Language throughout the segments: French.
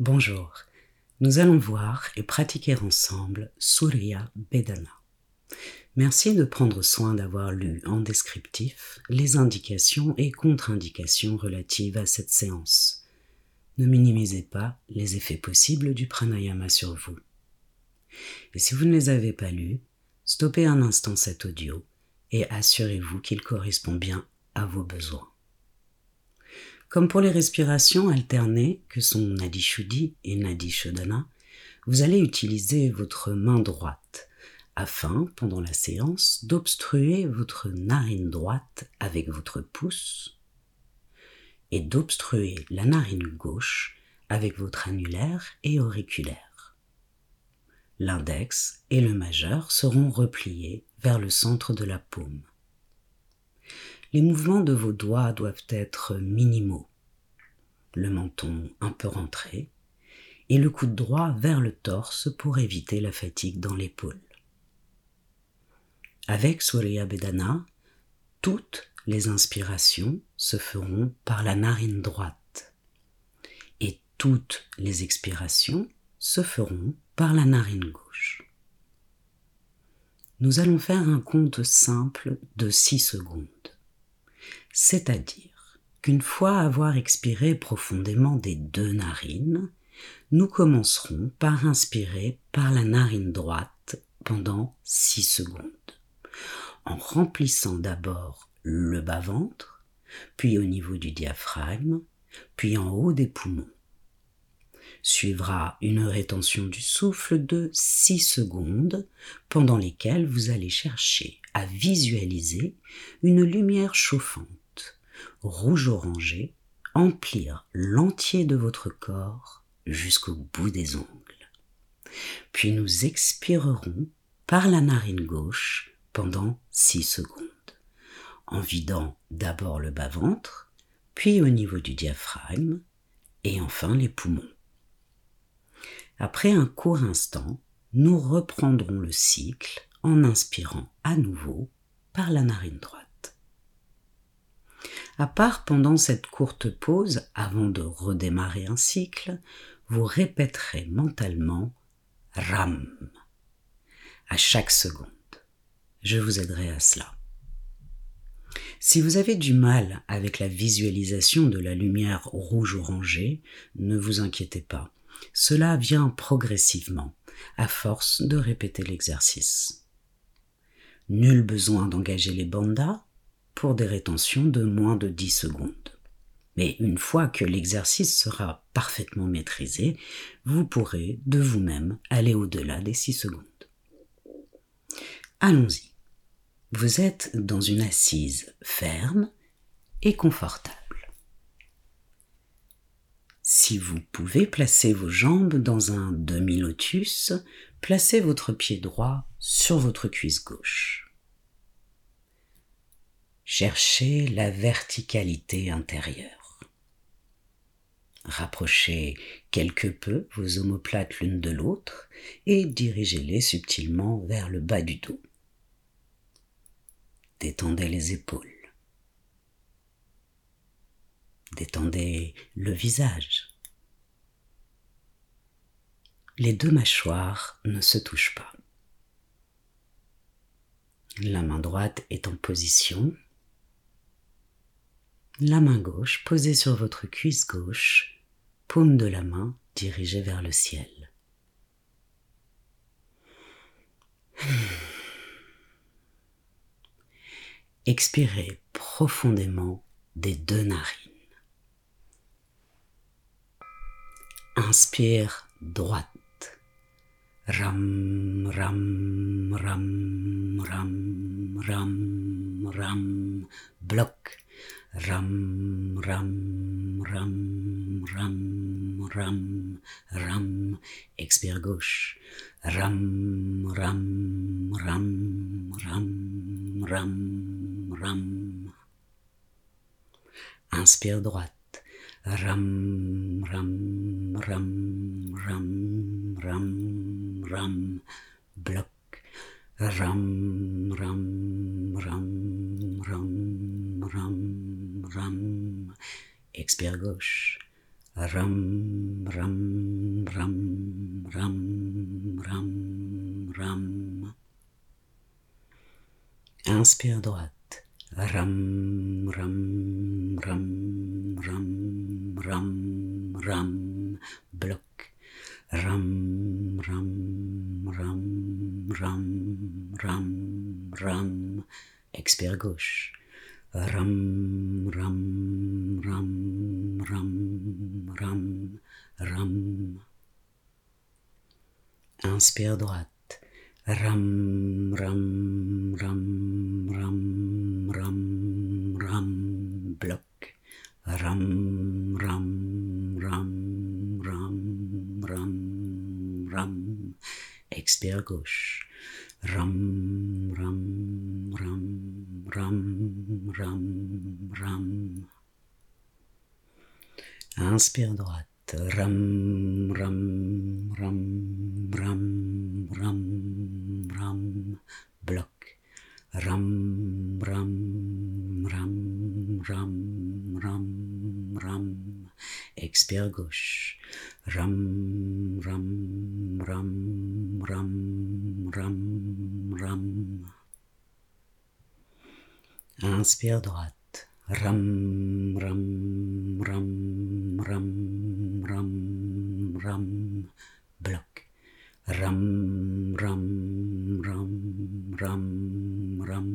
Bonjour, nous allons voir et pratiquer ensemble Surya Bedana. Merci de prendre soin d'avoir lu en descriptif les indications et contre-indications relatives à cette séance. Ne minimisez pas les effets possibles du pranayama sur vous. Et si vous ne les avez pas lus, stoppez un instant cet audio et assurez-vous qu'il correspond bien à vos besoins. Comme pour les respirations alternées que sont Nadi Shuddhi et Nadi Shodhana, vous allez utiliser votre main droite afin, pendant la séance, d'obstruer votre narine droite avec votre pouce et d'obstruer la narine gauche avec votre annulaire et auriculaire. L'index et le majeur seront repliés vers le centre de la paume. Les mouvements de vos doigts doivent être minimaux, le menton un peu rentré et le coude droit vers le torse pour éviter la fatigue dans l'épaule. Avec Surya Bedana, toutes les inspirations se feront par la narine droite et toutes les expirations se feront par la narine gauche. Nous allons faire un compte simple de 6 secondes c'est-à-dire qu'une fois avoir expiré profondément des deux narines, nous commencerons par inspirer par la narine droite pendant 6 secondes, en remplissant d'abord le bas-ventre, puis au niveau du diaphragme, puis en haut des poumons. Suivra une rétention du souffle de 6 secondes pendant lesquelles vous allez chercher à visualiser une lumière chauffante rouge-orangé emplir l'entier de votre corps jusqu'au bout des ongles. Puis nous expirerons par la narine gauche pendant 6 secondes, en vidant d'abord le bas-ventre, puis au niveau du diaphragme, et enfin les poumons. Après un court instant, nous reprendrons le cycle en inspirant à nouveau par la narine droite à part pendant cette courte pause avant de redémarrer un cycle, vous répéterez mentalement Ram à chaque seconde. Je vous aiderai à cela. Si vous avez du mal avec la visualisation de la lumière rouge-orangée, ne vous inquiétez pas. Cela vient progressivement, à force de répéter l'exercice. Nul besoin d'engager les bandas, pour des rétentions de moins de 10 secondes. Mais une fois que l'exercice sera parfaitement maîtrisé, vous pourrez de vous-même aller au-delà des 6 secondes. Allons-y. Vous êtes dans une assise ferme et confortable. Si vous pouvez placer vos jambes dans un demi-lotus, placez votre pied droit sur votre cuisse gauche. Cherchez la verticalité intérieure. Rapprochez quelque peu vos omoplates l'une de l'autre et dirigez-les subtilement vers le bas du dos. Détendez les épaules. Détendez le visage. Les deux mâchoires ne se touchent pas. La main droite est en position la main gauche posée sur votre cuisse gauche, paume de la main dirigée vers le ciel. Expirez profondément des deux narines. Inspire droite. Ram, ram, ram, ram, ram, ram, bloc. Ram, ram, ram, ram, ram, ram. Expire gauche. Ram, ram, ram, ram, ram, ram. Inspire droite. Ram, ram, ram, ram, ram, ram. Bloc. Ram, ram, ram, ram, ram, ram. Expire gauche. Ram, ram, ram, ram, ram, ram. Inspire droite. Ram, ram, ram, ram, ram, ram. Bloc. Ram, ram, ram, ram, ram, ram. Expire gauche. Ram, ram, ram, ram, ram, ram. Inspire droite. Ram, ram, ram, ram, ram, ram. Bloc. Ram, ram, ram, ram, ram, ram. Expire gauche. Ram, ram, ram, ram, ram. Inspire droite. Ram, ram, ram, ram, ram, ram. Bloc. Ram, ram, ram, ram, ram, ram. Expire gauche. Ram, ram, ram, ram, ram, ram. Inspire droite. Ram, ram, ram, ram, ram, ram. Bloc. Ram, ram, ram, ram, ram,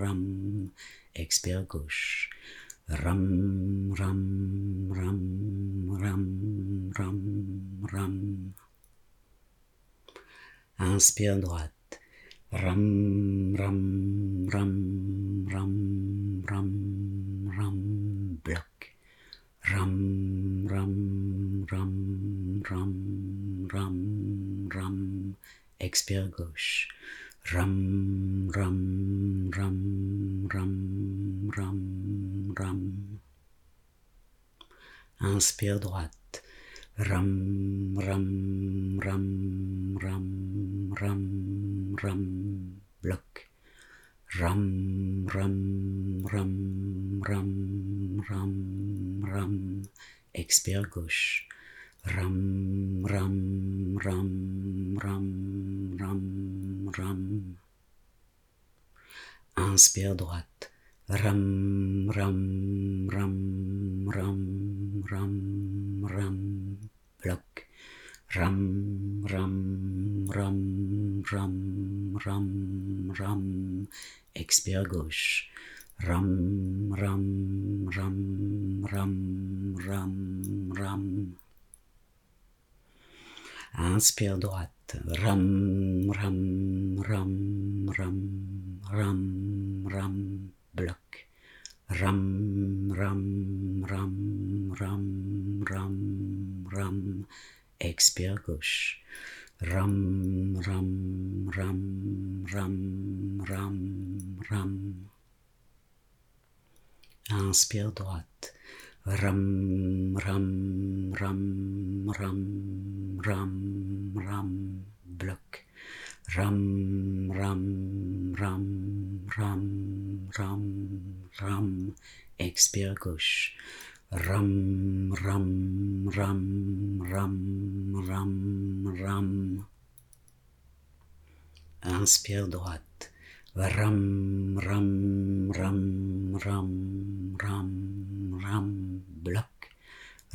ram. Expire gauche. Ram, ram, ram, ram, ram, ram. Inspire droite. Ram, ram, ram, ram, ram, ram. Bloc. Ram, ram, ram, ram, ram, ram. Expire gauche. Ram, ram, ram, ram, ram, ram. Inspire droite. Ram, ram, ram, ram, ram, ram. Bloc. Ram, ram, ram, ram, ram, ram. Expire gauche. Ram, ram, ram, ram, ram, ram. Inspire droite. Ram, ram, ram, ram, ram, ram. Bloc. Ram, ram, ram, ram, ram, ram. Expire gauche. Ram, ram, ram, ram, ram, ram. Inspire droite. Ram, ram, ram, ram, ram, ram. Bloc. Ram, ram, ram, ram, ram, ram. Expire gauche. Ram, ram, ram, ram, ram, ram. Inspire droite. Ram, ram, ram, ram, ram, ram. Bloc. Ram, ram, ram, ram, ram, ram. Expire gauche. Ram, ram, ram, ram, ram, ram. Inspire droite. Ram, ram, ram, ram, ram. Bloc.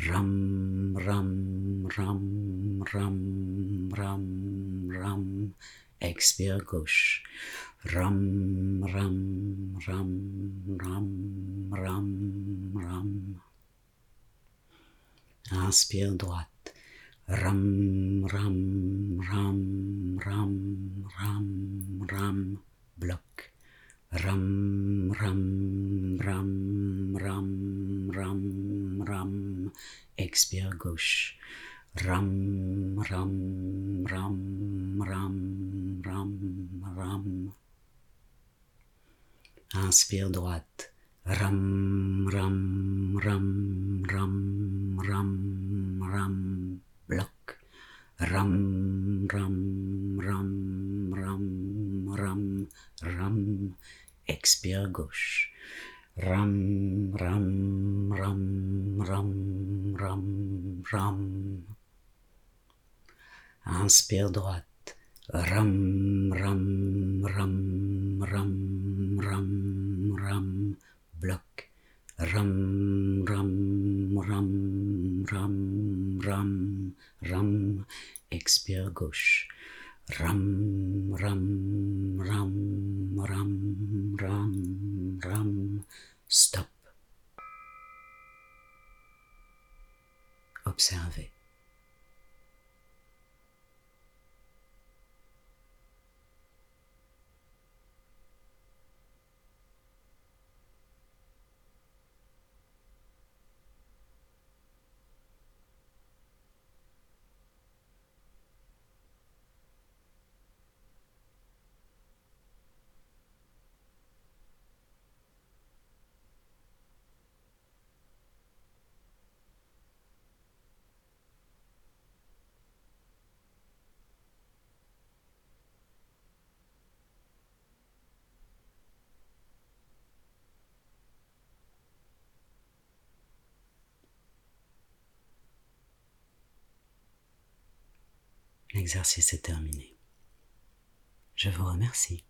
Ram, ram, ram, ram, ram, ram. Expire gauche. Ram, ram, ram, ram, ram, ram. Inspire droite. Ram, ram, ram, ram, ram, ram. Bloc. Ram, ram, ram, ram, ram, ram. Expire gauche. Ram, ram, ram, ram, ram, ram. Inspire droite. Ram, ram, ram, ram, ram, ram. Bloc. Ram, ram, ram, ram, ram, ram. Expire gauche. Ram, ram, ram, ram, ram, ram. Inspire droite. Ram, ram, ram, ram, ram, ram. Bloc. Ram, ram, ram, ram, ram, ram. Expire gauche. Ram, ram, ram, ram, ram, ram. Stop. Observez. L'exercice est terminé. Je vous remercie.